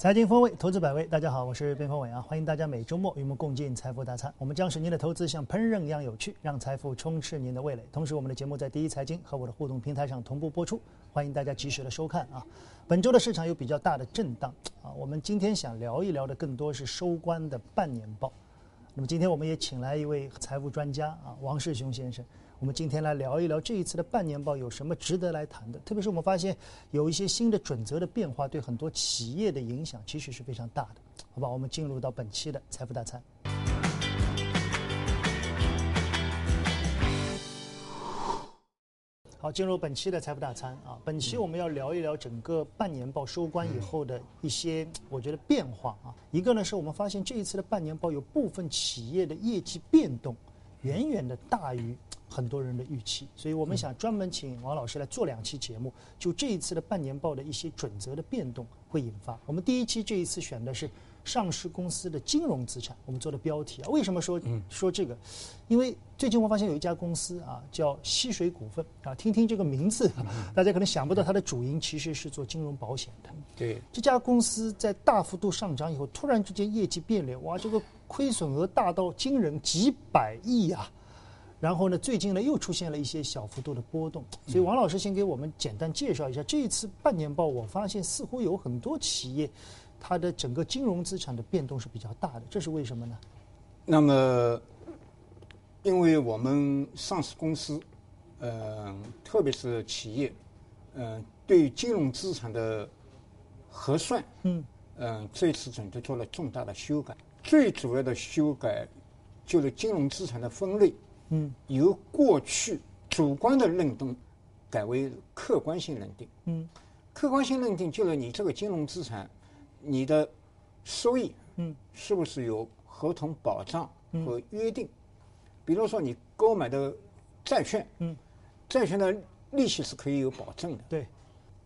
财经风味，投资百味。大家好，我是边锋伟啊，欢迎大家每周末与我们共进财富大餐。我们将使您的投资像烹饪一样有趣，让财富充斥您的味蕾。同时，我们的节目在第一财经和我的互动平台上同步播出，欢迎大家及时的收看啊。本周的市场有比较大的震荡啊，我们今天想聊一聊的更多是收官的半年报。那么今天我们也请来一位财务专家啊，王世雄先生。我们今天来聊一聊这一次的半年报有什么值得来谈的，特别是我们发现有一些新的准则的变化，对很多企业的影响其实是非常大的，好吧？我们进入到本期的财富大餐。好，进入本期的财富大餐啊，本期我们要聊一聊整个半年报收官以后的一些我觉得变化啊。一个呢是我们发现这一次的半年报有部分企业的业绩变动远远的大于。很多人的预期，所以我们想专门请王老师来做两期节目，就这一次的半年报的一些准则的变动会引发。我们第一期这一次选的是上市公司的金融资产，我们做的标题啊。为什么说说这个？因为最近我发现有一家公司啊，叫溪水股份啊，听听这个名字，大家可能想不到它的主营其实是做金融保险的。对，这家公司在大幅度上涨以后，突然之间业绩变脸，哇，这个亏损额大到惊人几百亿啊！然后呢，最近呢又出现了一些小幅度的波动，所以王老师先给我们简单介绍一下这一次半年报。我发现似乎有很多企业，它的整个金融资产的变动是比较大的，这是为什么呢？那么，因为我们上市公司，呃，特别是企业，嗯，对金融资产的核算，嗯，嗯，这次准则做了重大的修改。最主要的修改就是金融资产的分类。嗯，由过去主观的认定改为客观性认定。嗯，客观性认定就是你这个金融资产，你的收益，嗯，是不是有合同保障和约定？比如说你购买的债券，嗯，债券的利息是可以有保证的。对。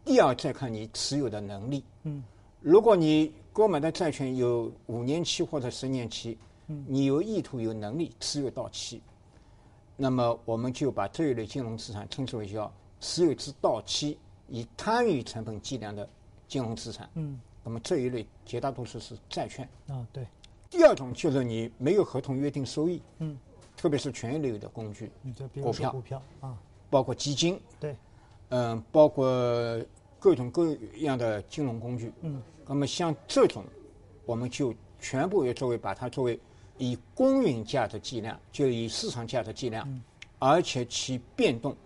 第二，再看你持有的能力。嗯，如果你购买的债券有五年期或者十年期，嗯，你有意图、有能力持有到期。那么我们就把这一类金融资产称之为叫持有至到期以摊余成本计量的金融资产。嗯。那么这一类绝大多数是债券。啊，对。第二种就是你没有合同约定收益。嗯。特别是权益类的工具。嗯，股票。股票啊。包括基金。对。嗯，包括各种各样的金融工具。嗯。那么像这种，我们就全部也作为把它作为。以公允价的计量，就以市场价的计量，而且其变动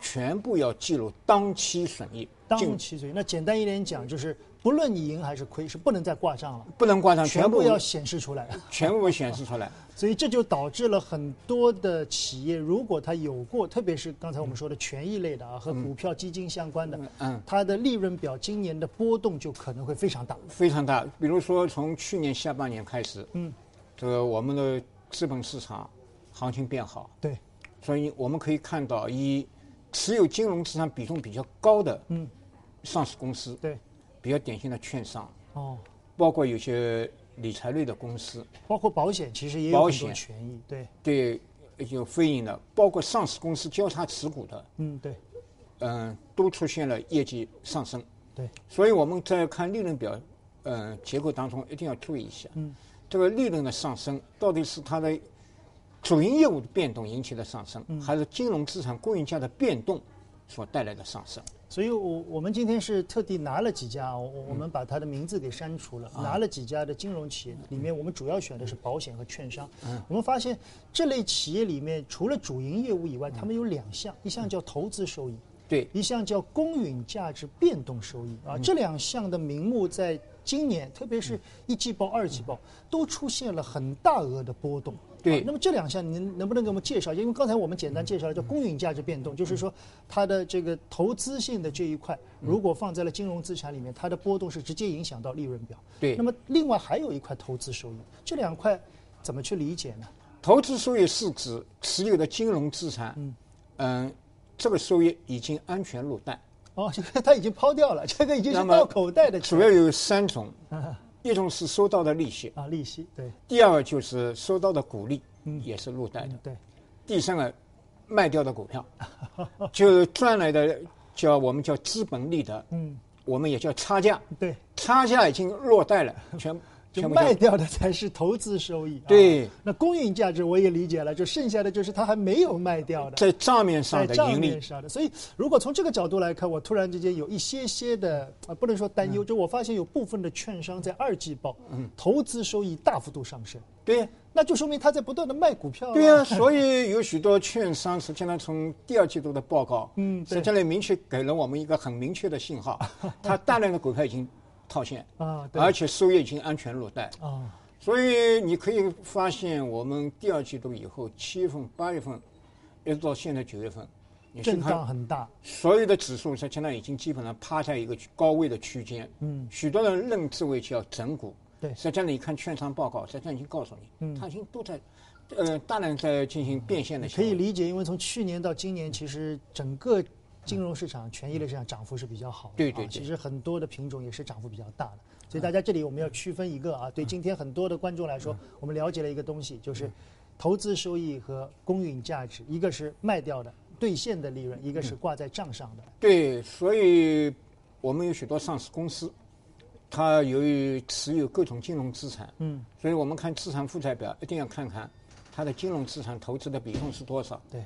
全部要记录当期损益。当期损益，那简单一点讲，就是不论你赢还是亏，是不能再挂账了。不能挂账，全部要显示出来。全部显示出来。所以这就导致了很多的企业，如果它有过，特别是刚才我们说的权益类的啊，和股票基金相关的，嗯，它的利润表今年的波动就可能会非常大。非常大。比如说从去年下半年开始，嗯。这个我们的资本市场行情变好，对，所以我们可以看到，以持有金融资产比重比较高的嗯。上市公司，对，比较典型的券商哦，包括有些理财类的公司，包括保险，其实也有很多权益，对。对，有非银的，包括上市公司交叉持股的，嗯对，嗯都出现了业绩上升，对，所以我们在看利润表嗯结构当中一定要注意一下，嗯。这个利润的上升，到底是它的主营业务的变动引起的上升，还是金融资产供应价的变动所带来的上升？所以，我我们今天是特地拿了几家，我我们把它的名字给删除了，拿了几家的金融企业，里面我们主要选的是保险和券商。我们发现这类企业里面，除了主营业务以外，他们有两项，一项叫投资收益，对，一项叫公允价值变动收益啊，这两项的名目在。今年，特别是一季报、二季报，都出现了很大额的波动。对，那么这两项，您能不能给我们介绍？因为刚才我们简单介绍了叫公允价值变动，就是说它的这个投资性的这一块，如果放在了金融资产里面，它的波动是直接影响到利润表。对。那么另外还有一块投资收益，这两块怎么去理解呢？投资收益是指持有的金融资产，嗯，嗯，这个收益已经安全落袋。哦，这个他已经抛掉了，这个已经是到口袋的。主要有三种，一种是收到的利息啊，利息对。第二就是收到的股利，嗯，也是落袋的。对。第三个，卖掉的股票，就赚来的叫我们叫资本利得，嗯，我们也叫差价，对，差价已经落袋了，全就卖掉的才是投资收益。啊。对。那公允价值我也理解了，就剩下的就是它还没有卖掉的。在账面上的盈利。面上的，所以如果从这个角度来看，我突然之间有一些些的啊，不能说担嗯。忧，就我发现有部分的券商在二季报，投资收益大幅度上升，对那就说明他在不断的卖股票、对呀、所以有许多券商实际上从第二季度的报告，嗯实际上明确给了我们一个很明确的信号，它大量的股票已经套现，啊，而且收益已经安全落袋。啊，所以你可以发现，我们第二季度以后，七月份、八月份，一直到现在九月份，你去震荡看很大，所有的指数，实际上已经基本上趴在一个高位的区间。嗯，许多人认之为叫整股。对实际上你看券商报告，实际上已经告诉你，它已经都在，呃，大量在进行变现的。可以理解，因为从去年到今年，其实整个金融市场、权益类市场涨幅是比较好的。对对对啊其实很多的品种也是涨幅比较大的。所以大家这里我们要区分一个啊，对今天很多的观众来说，我们了解了一个东西，就是投资收益和公允价值，一个是卖掉的兑现的利润，一个是挂在账上的。对，所以我们有许多上市公司，它由于持有各种金融资产，嗯，所以我们看资产负债表一定要看看它的金融资产投资的比重是多少。对。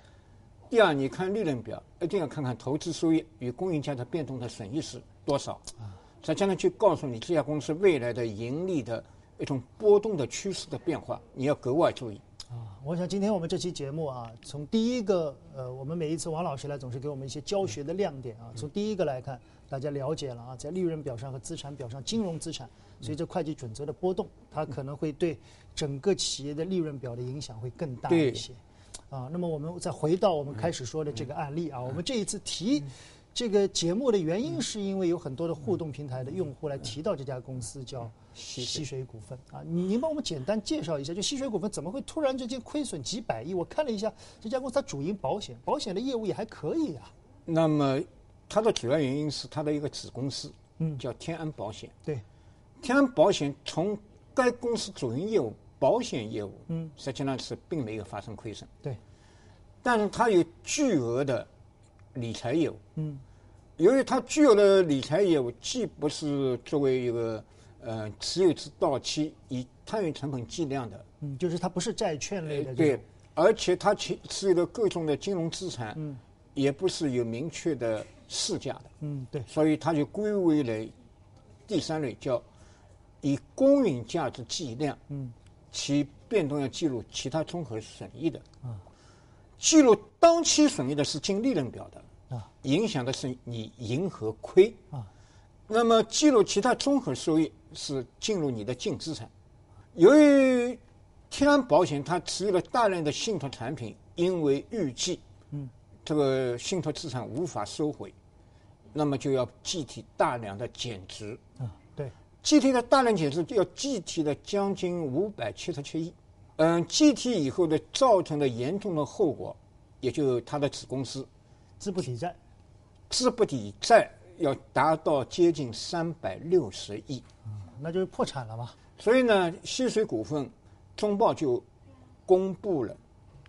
第二，你看利润表，一定要看看投资收益与供应价的变动的损益是多少。啊，再加上去告诉你这家公司未来的盈利的一种波动的趋势的变化，你要格外注意。啊，我想今天我们这期节目啊，从第一个呃，我们每一次王老师来总是给我们一些教学的亮点啊。从第一个来看，大家了解了啊，在利润表上和资产表上，金融资产随着会计准则的波动，它可能会对整个企业的利润表的影响会更大一些。啊，那么我们再回到我们开始说的这个案例啊，我们这一次提这个节目的原因，是因为有很多的互动平台的用户来提到这家公司叫溪溪水股份啊，您您帮我们简单介绍一下，就西水股份怎么会突然之间亏损几百亿？我看了一下这家公司，它主营保险，保险的业务也还可以啊。那么它的主要原因是它的一个子公司，嗯。叫天安保险。对，天安保险从该公司主营业务保险业务，嗯，实际上是并没有发生亏损，对，但是它有巨额的理财业务。嗯，由于它具有的理财业务，既不是作为一个呃持有至到期以摊运成本计量的，嗯，就是它不是债券类的对，，而且它持持有的各种的金融资产，嗯，也不是有明确的市价的。嗯，对，所以它就归为了第三类，叫以公允价值计量，嗯，其变动要记录其他综合损益的，啊，记录当期损益的是净利润表的，啊，影响的是你盈和亏，啊，那么记录其他综合收益是进入你的净资产。由于天安保险它持有了大量的信托产品，因为预计，嗯，这个信托资产无法收回，那么就要计提大量的减值。啊，对，计提的大量减值要计提了将近五百七十七亿。嗯，计提以后的造成的严重的后果，也就它的子公司资不抵债，资不抵债要达到接近三百六十亿。那就是破产了嘛。所以呢，西水股份中报就公布了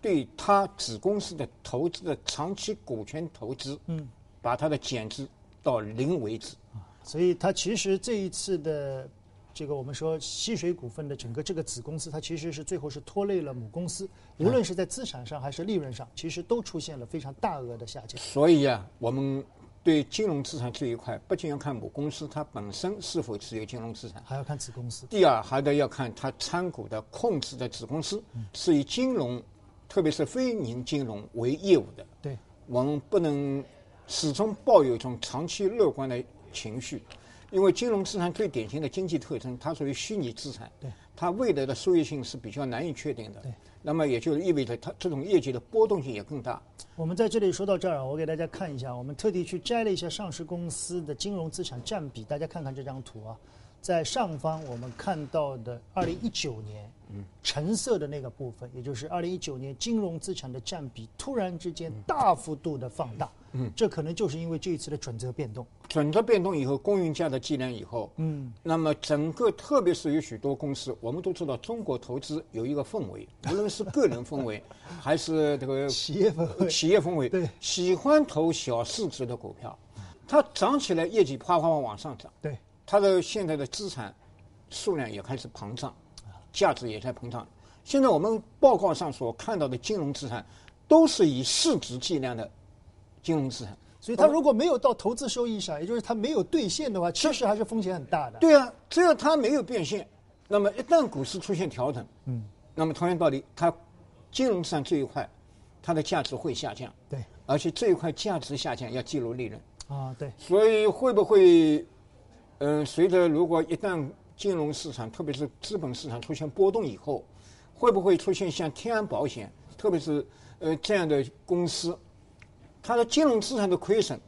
对它子公司的投资的长期股权投资，嗯，把它的减值到零为止。所以它其实这一次的这个我们说溪水股份的整个这个子公司，它其实是最后是拖累了母公司，无论是在资产上还是利润上，其实都出现了非常大额的下降。所以啊，我们对金融资产这一块，不仅要看母公司它本身是否持有金融资产，还要看子公司。第二还得要看它参股的控制的子公司是以金融，特别是非银金融为业务的。对，我们不能始终抱有一种长期乐观的情绪，因为金融资产最典型的经济特征，它属于虚拟资产，对，它未来的收益性是比较难以确定的，对，那么也就意味着它这种业绩的波动性也更大。我们在这里说到这儿啊，我给大家看一下，我们特地去摘了一下上市公司的金融资产占比，大家看看这张图啊，在上方我们看到的二零一九年，嗯，橙色的那个部分，也就是二零一九年金融资产的占比突然之间大幅度的放大，嗯，这可能就是因为这一次的准则变动，准则变动以后，公允价的计量以后，嗯，那么整个特别是有许多公司，我们都知道中国投资有一个氛围，无论是个人氛围，还是这个企业氛围，企业氛围，对。喜欢投小市值的股票。它涨起来，业绩啪啪啪往上涨，对，它的现在的资产数量也开始膨胀，价值也在膨胀。现在我们报告上所看到的金融资产，都是以市值计量的金融资产。所以它如果没有到投资收益上，也就是它没有兑现的话，其实还是风险很大的。对啊，只要它没有变现，那么一旦股市出现调整，嗯，那么同样道理，它金融上这一块，它的价值会下降。对，而且这一块价值下降要计入利润。啊，对。所以会不会，嗯，随着如果一旦金融市场，特别是资本市场出现波动以后，会不会出现像天安保险，特别是呃这样的公司？它的金融资产的亏损，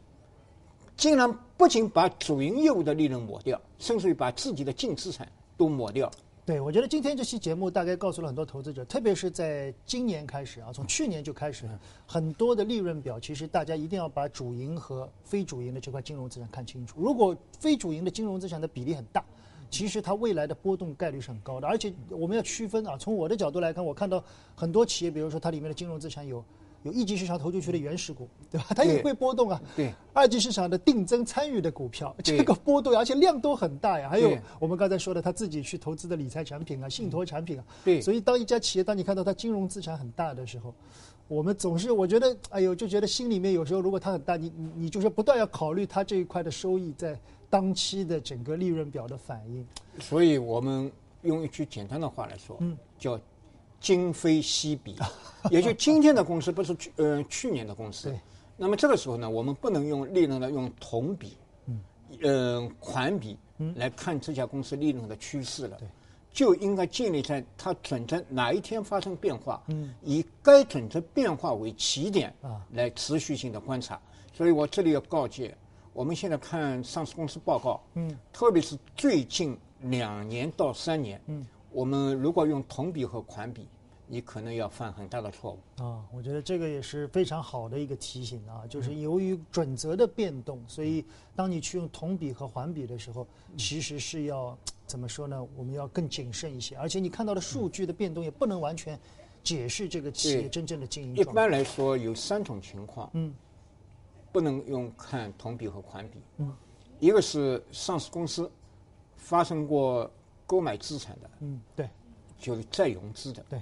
竟然不仅把主营业务的利润抹掉，甚至于把自己的净资产都抹掉。对，我觉得今天这期节目大概告诉了很多投资者，特别是在今年开始啊，从去年就开始，很多的利润表，其实大家一定要把主营和非主营的这块金融资产看清楚。如果非主营的金融资产的比例很大，其实它未来的波动概率是很高的。而且我们要区分啊，从我的角度来看，我看到很多企业，比如说它里面的金融资产有。有一级市场投进去的原始股，对吧？它也会波动啊。对。二级市场的定增参与的股票，这个波动而且量都很大呀。还有我们刚才说的，他自己去投资的理财产品啊、信托产品啊。对。所以，当一家企业，当你看到它金融资产很大的时候，我们总是我觉得，哎呦，就觉得心里面有时候，如果它很大，你你你就是不断要考虑它这一块的收益在当期的整个利润表的反应。所以我们用一句简单的话来说，嗯，叫。今非昔比，也就今天的公司不是去呃去年的公司，那么这个时候呢，我们不能用利润的用同比，嗯，呃款比来看这家公司利润的趋势了，就应该建立在它准则哪一天发生变化，嗯，以该准则变化为起点啊，来持续性的观察。所以我这里要告诫，我们现在看上市公司报告，嗯，特别是最近两年到三年，嗯。我们如果用同比和款比，你可能要犯很大的错误啊！我觉得这个也是非常好的一个提醒啊，就是由于准则的变动，所以当你去用同比和环比的时候，其实是要怎么说呢？我们要更谨慎一些，而且你看到的数据的变动也不能完全解释这个企业真正的经营。一般来说有三种情况，嗯，不能用看同比和环比，嗯，一个是上市公司发生过。购买资产的，嗯，对，就是再融资的，对。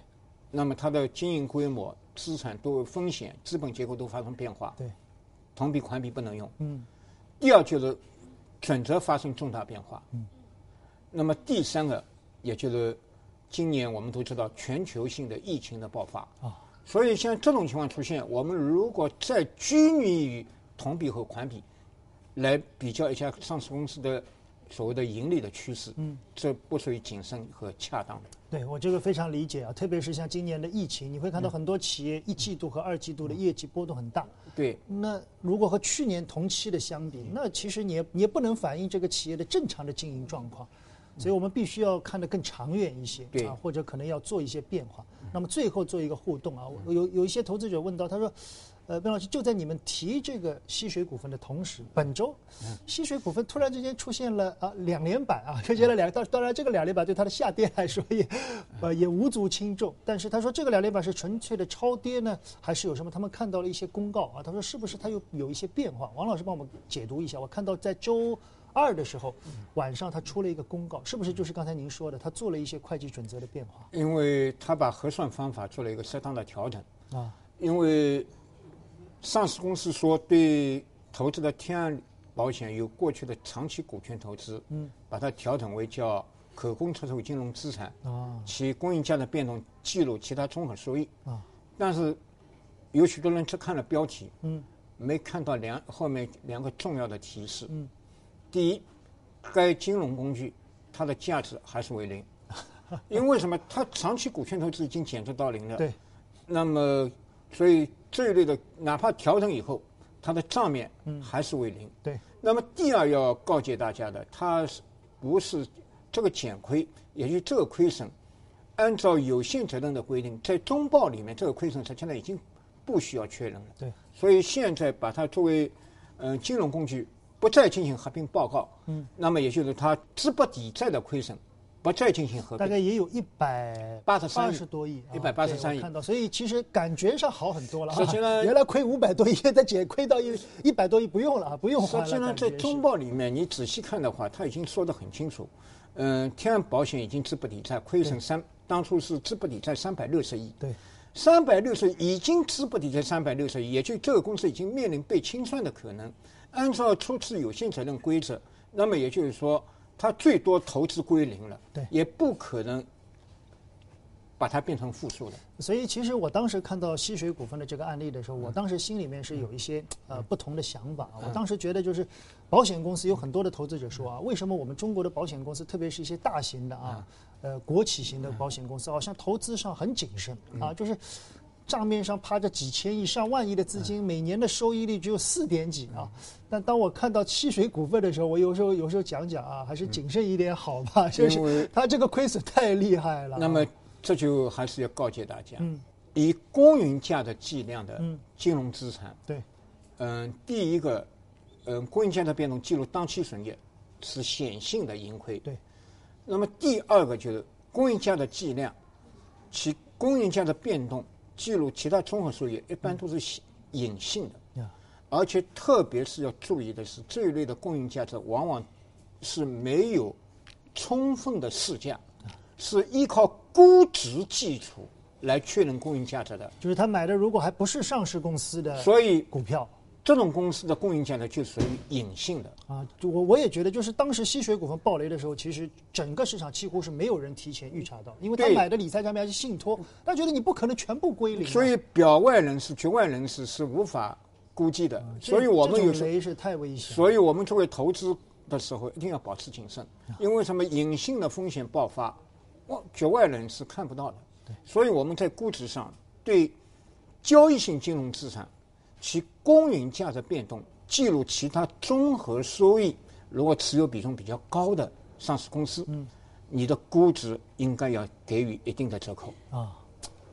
那么它的经营规模、资产都有风险，资本结构都发生变化，对。同比环比不能用，嗯。第二就是准则发生重大变化，嗯。那么第三个，也就是今年我们都知道全球性的疫情的爆发啊，所以像这种情况出现，我们如果再拘泥于同比和环比来比较一下上市公司的。所谓的盈利的趋势，嗯，这不属于谨慎和恰当的。对我这个非常理解啊，特别是像今年的疫情，你会看到很多企业一季度和二季度的业绩波动很大。对，那如果和去年同期的相比，那其实你也你也不能反映这个企业的正常的经营状况，所以我们必须要看得更长远一些，对啊，或者可能要做一些变化。那么最后做一个互动啊，有有一些投资者问到，他说。呃，边老师，就在你们提这个溪水股份的同时，本周，溪水股份突然之间出现了啊两连板啊，出现了两，当当然这个两连板对它的下跌来说也，呃也无足轻重。但是他说这个两连板是纯粹的超跌呢，还是有什么？他们看到了一些公告啊，他说是不是它又有一些变化？王老师帮我们解读一下。我看到在周二的时候晚上他出了一个公告，是不是就是刚才您说的，他做了一些会计准则的变化？因为他把核算方法做了一个适当的调整啊，因为。上市公司说对投资的天安保险有过去的长期股权投资，嗯，把它调整为叫可供出售金融资产，啊，其供应价的变动记录其他综合收益，啊，但是有许多人只看了标题，嗯，没看到两后面两个重要的提示，嗯，第一，该金融工具它的价值还是为零，因为什么？它长期股权投资已经减值到零了，对，那么所以。这一类的，哪怕调整以后，它的账面还是为零。对。那么第二要告诫大家的，它是不是这个减亏，也就这个亏损，按照有限责任的规定，在中报里面，这个亏损它现在已经不需要确认了。对。所以现在把它作为嗯金融工具，不再进行合并报告。嗯。那么也就是它资不抵债的亏损，不再进行合并，大概也有一百八十三十多亿，一百八十三亿看到，所以其实感觉上好很多了。实际呢，原来亏五百多亿，现在减亏到一一百多亿，不用了啊，不用还了。实际上，在中报里面，你仔细看的话，他已经说得很清楚。嗯，天安保险已经资不抵债，亏损三，当初是资不抵债三百六十亿。对，三百六十已经资不抵债三百六十亿，也就这个公司已经面临被清算的可能。按照初次有限责任规则，那么也就是说。它最多投资归零了，对，也不可能把它变成负数的。所以，其实我当时看到西水股份的这个案例的时候，我当时心里面是有一些呃不同的想法。我当时觉得，就是保险公司有很多的投资者说啊，为什么我们中国的保险公司，特别是一些大型的啊，呃国企型的保险公司，好像投资上很谨慎啊，就是。账面上趴着几千亿、上万亿的资金，每年的收益率只有四点几啊！但当我看到汽水股份的时候，我有时候有时候讲讲啊，还是谨慎一点好吧？就是它这个亏损太厉害了。那么这就还是要告诫大家，以公允价的计量的金融资产，对，嗯，第一个，嗯，公允价的变动记录当期损益是显性的盈亏，对。那么第二个就是公允价的计量，其公允价的变动。记录其他综合收益一般都是隐性的，而且特别是要注意的是，这一类的公允价值往往是没有充分的市价，是依靠估值基础来确认公允价值的。就是他买的如果还不是上市公司的，所以股票。这种公司的供应价呢，就属于隐性的啊。我我也觉得，就是当时吸水股份暴雷的时候，其实整个市场几乎是没有人提前预查到，因为他买的理财产品还是信托，他觉得你不可能全部归零。所以表外人士、局外人士是无法估计的。所以我们有雷是太危险。所以我们作为投资的时候，一定要保持谨慎，因为什么隐性的风险爆发，我局外人是看不到的。对，所以我们在估值上对交易性金融资产。其公允价值变动计入其他综合收益，如果持有比重比较高的上市公司，嗯，你的估值应该要给予一定的折扣啊。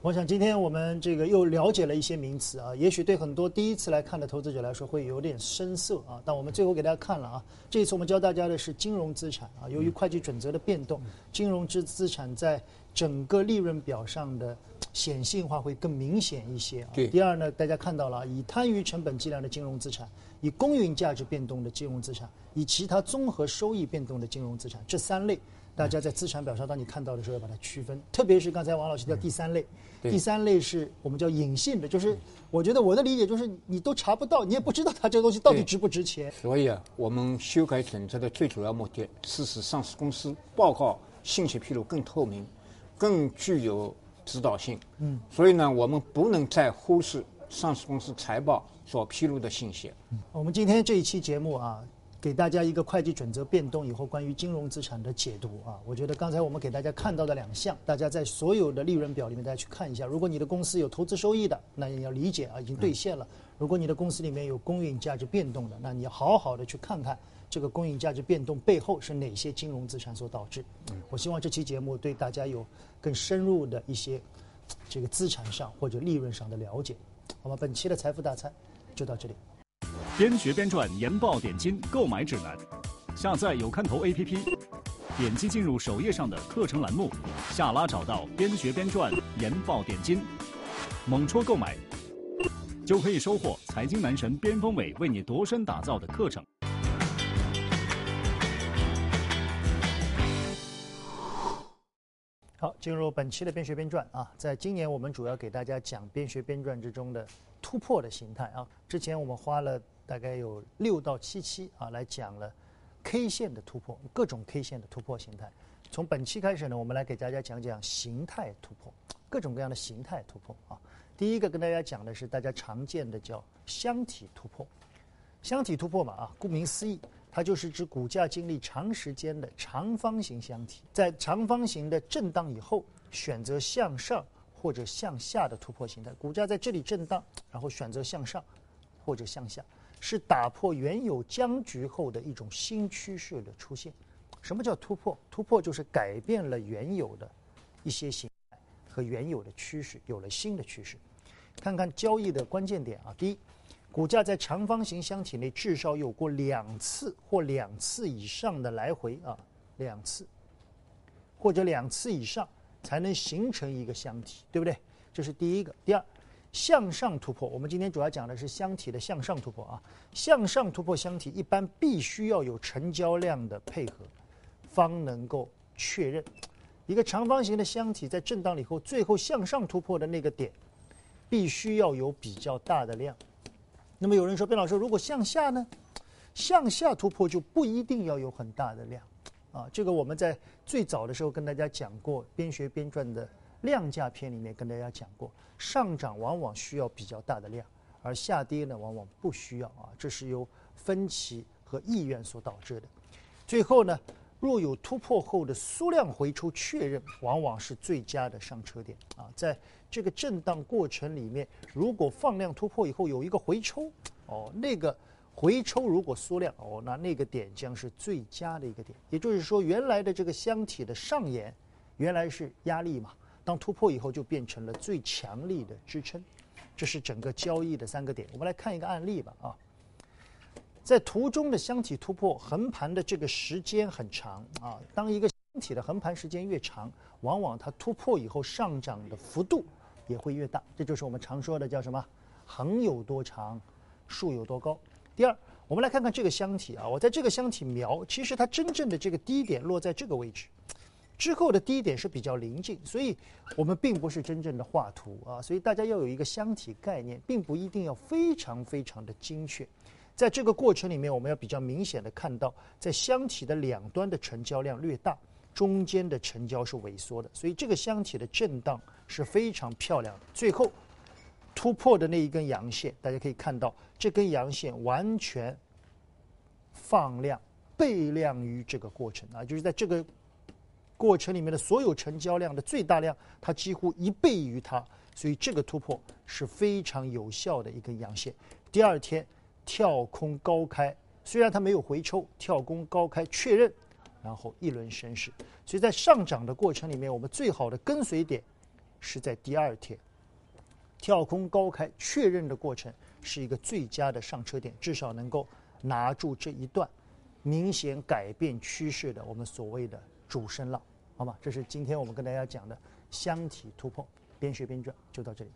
我想今天我们这个又了解了一些名词啊，也许对很多第一次来看的投资者来说会有点生涩啊。但我们最后给大家看了啊，这一次我们教大家的是金融资产啊，由于会计准则的变动，金融资资产在整个利润表上的。显性化会更明显一些啊。对。第二呢，大家看到了，以摊余成本计量的金融资产，以公允价值变动的金融资产，以其他综合收益变动的金融资产，这三类，大家在资产表上当你看到的时候要把它区分。特别是刚才王老师叫第三类，第三类是我们叫隐性的，就是我觉得我的理解就是你都查不到，你也不知道它这个东西到底值不值钱。所以啊，我们修改准则的最主要目的是使上市公司报告信息披露更透明，更具有。指导性，嗯，所以呢，我们不能再忽视上市公司财报所披露的信息。我们今天这一期节目啊，给大家一个会计准则变动以后关于金融资产的解读啊，我觉得刚才我们给大家看到的两项，大家在所有的利润表里面大家去看一下。如果你的公司有投资收益的，那你要理解啊，已经兑现了；如果你的公司里面有公允价值变动的，那你要好好的去看看这个公允价值变动背后是哪些金融资产所导致。我希望这期节目对大家有。更深入的一些这个资产上或者利润上的了解，好吧？本期的财富大餐就到这里。边学边赚研报点金购买指南，下载有看头 APP，点击进入首页上的课程栏目，下拉找到边学边赚研报点金，猛戳购买，就可以收获财经男神边锋伟为你度身打造的课程。好，进入本期的边学边赚啊！在今年，我们主要给大家讲边学边赚之中的突破的形态啊。之前我们花了大概有六到七期啊，来讲了 K 线的突破，各种 K 线的突破形态。从本期开始呢，我们来给大家讲讲形态突破，各种各样的形态突破啊。第一个跟大家讲的是大家常见的叫箱体突破，箱体突破嘛啊，顾名思义。它就是指股价经历长时间的长方形箱体，在长方形的震荡以后，选择向上或者向下的突破形态。股价在这里震荡，然后选择向上或者向下，是打破原有僵局后的一种新趋势的出现。什么叫突破？突破就是改变了原有的一些形态和原有的趋势，有了新的趋势。看看交易的关键点啊，第一。股价在长方形箱体内至少有过两次或两次以上的来回啊，两次或者两次以上才能形成一个箱体，对不对？这是第一个。第二，向上突破，我们今天主要讲的是箱体的向上突破啊。向上突破箱体一般必须要有成交量的配合，方能够确认。一个长方形的箱体在震荡了以后，最后向上突破的那个点，必须要有比较大的量。那么有人说，卞老师，如果向下呢？向下突破就不一定要有很大的量，啊，这个我们在最早的时候跟大家讲过，边学边赚的量价篇里面跟大家讲过，上涨往往需要比较大的量，而下跌呢往往不需要啊，这是由分歧和意愿所导致的。最后呢，若有突破后的缩量回抽确认，往往是最佳的上车点啊，在这个震荡过程里面，如果放量突破以后有一个回抽，哦，那个。回抽如果缩量哦，那那个点将是最佳的一个点。也就是说，原来的这个箱体的上沿，原来是压力嘛，当突破以后就变成了最强力的支撑。这是整个交易的三个点。我们来看一个案例吧啊，在图中的箱体突破横盘的这个时间很长啊，当一个箱体的横盘时间越长，往往它突破以后上涨的幅度也会越大。这就是我们常说的叫什么？横有多长，竖有多高。第二，我们来看看这个箱体啊，我在这个箱体描，其实它真正的这个低点落在这个位置，之后的低点是比较临近，所以我们并不是真正的画图啊，所以大家要有一个箱体概念，并不一定要非常非常的精确。在这个过程里面，我们要比较明显的看到，在箱体的两端的成交量略大，中间的成交是萎缩的，所以这个箱体的震荡是非常漂亮的。最后。突破的那一根阳线，大家可以看到，这根阳线完全放量倍量于这个过程啊，就是在这个过程里面的所有成交量的最大量，它几乎一倍于它，所以这个突破是非常有效的一根阳线。第二天跳空高开，虽然它没有回抽，跳空高开确认，然后一轮升势。所以在上涨的过程里面，我们最好的跟随点是在第二天。跳空高开确认的过程是一个最佳的上车点，至少能够拿住这一段明显改变趋势的我们所谓的主升浪，好吧？这是今天我们跟大家讲的箱体突破，边学边赚，就到这里。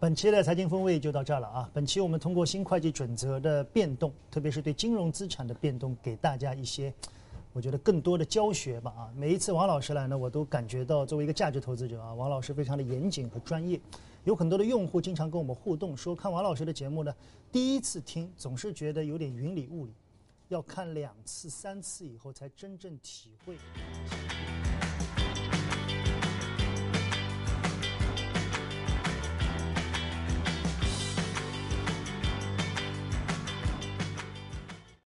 本期的财经风味就到这儿了啊！本期我们通过新会计准则的变动，特别是对金融资产的变动，给大家一些。我觉得更多的教学吧啊，每一次王老师来呢，我都感觉到作为一个价值投资者啊，王老师非常的严谨和专业。有很多的用户经常跟我们互动，说看王老师的节目呢，第一次听总是觉得有点云里雾里，要看两次、三次以后才真正体会。